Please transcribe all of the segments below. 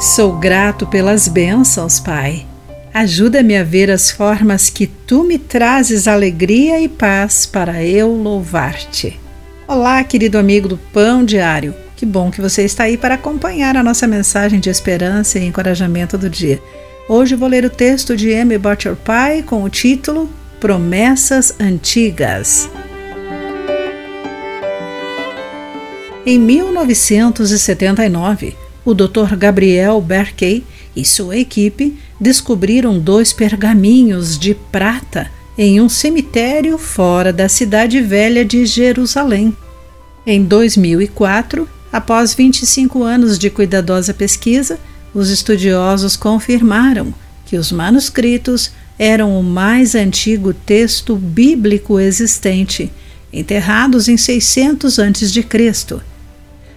Sou grato pelas bênçãos, Pai. Ajuda-me a ver as formas que tu me trazes alegria e paz para eu louvar-te. Olá, querido amigo do Pão Diário. Que bom que você está aí para acompanhar a nossa mensagem de esperança e encorajamento do dia. Hoje vou ler o texto de Amy Butcher Pai com o título Promessas Antigas. Em 1979, o Dr. Gabriel Berkey e sua equipe descobriram dois pergaminhos de prata em um cemitério fora da cidade velha de Jerusalém. Em 2004, após 25 anos de cuidadosa pesquisa, os estudiosos confirmaram que os manuscritos eram o mais antigo texto bíblico existente, enterrados em 600 a.C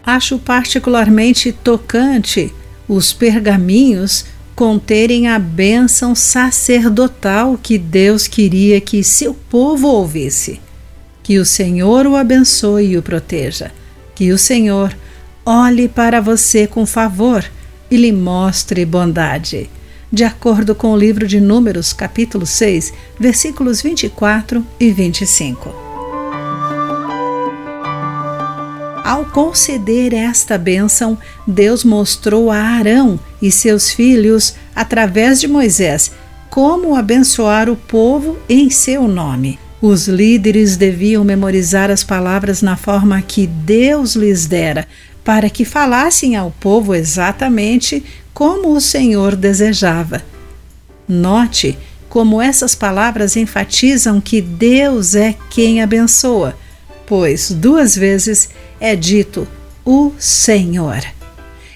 acho particularmente tocante os pergaminhos conterem a bênção sacerdotal que Deus queria que seu povo ouvisse. Que o Senhor o abençoe e o proteja. Que o Senhor olhe para você com favor e lhe mostre bondade. De acordo com o livro de Números, capítulo 6, versículos 24 e 25. Ao conceder esta bênção, Deus mostrou a Arão e seus filhos, através de Moisés, como abençoar o povo em seu nome. Os líderes deviam memorizar as palavras na forma que Deus lhes dera, para que falassem ao povo exatamente como o Senhor desejava. Note como essas palavras enfatizam que Deus é quem abençoa pois duas vezes é dito o Senhor.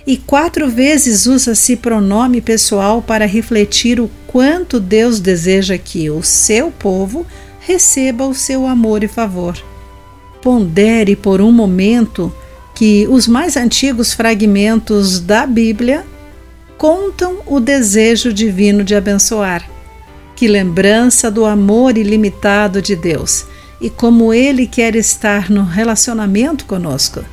E quatro vezes usa-se pronome pessoal para refletir o quanto Deus deseja que o seu povo receba o seu amor e favor. Pondere por um momento que os mais antigos fragmentos da Bíblia contam o desejo divino de abençoar. Que lembrança do amor ilimitado de Deus! E como Ele quer estar no relacionamento conosco.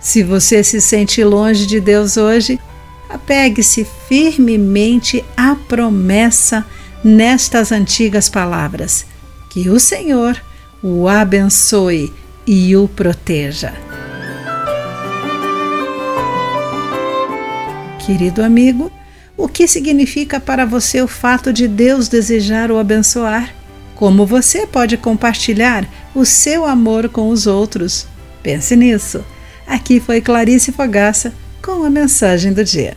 Se você se sente longe de Deus hoje, apegue-se firmemente à promessa nestas antigas palavras. Que o Senhor o abençoe e o proteja. Querido amigo, o que significa para você o fato de Deus desejar o abençoar? Como você pode compartilhar o seu amor com os outros? Pense nisso. Aqui foi Clarice Fogaça com a mensagem do dia.